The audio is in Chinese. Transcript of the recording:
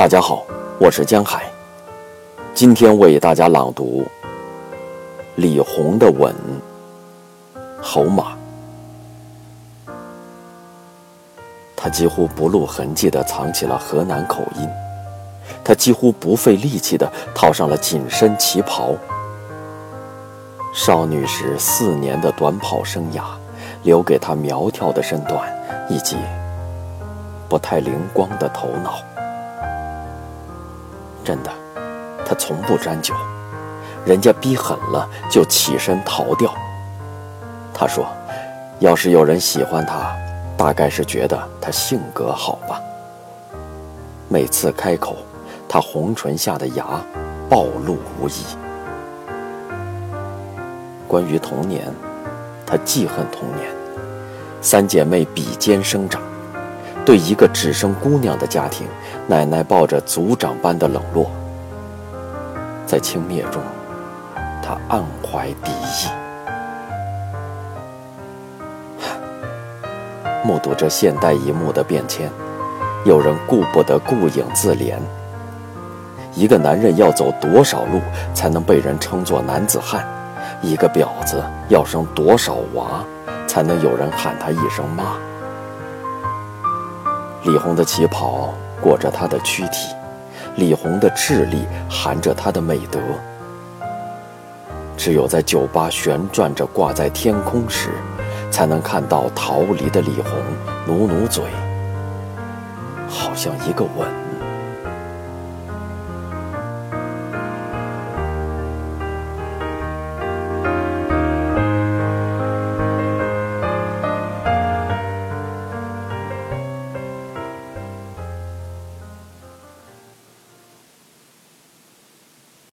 大家好，我是江海，今天为大家朗读李红的《吻》。侯马，他几乎不露痕迹地藏起了河南口音，他几乎不费力气地套上了紧身旗袍。少女时四年的短跑生涯，留给她苗条的身段以及不太灵光的头脑。真的，她从不沾酒，人家逼狠了就起身逃掉。他说：“要是有人喜欢他，大概是觉得他性格好吧。”每次开口，他红唇下的牙暴露无遗。关于童年，他记恨童年。三姐妹比肩生长，对一个只生姑娘的家庭，奶奶抱着族长般的冷落。在轻蔑中，他暗怀敌意。目睹着现代一幕的变迁，有人顾不得顾影自怜。一个男人要走多少路才能被人称作男子汉？一个婊子要生多少娃才能有人喊她一声妈？李红的旗袍裹着她的躯体，李红的智力含着她的美德。只有在酒吧旋转着挂在天空时。才能看到逃离的李红，努努嘴，好像一个吻。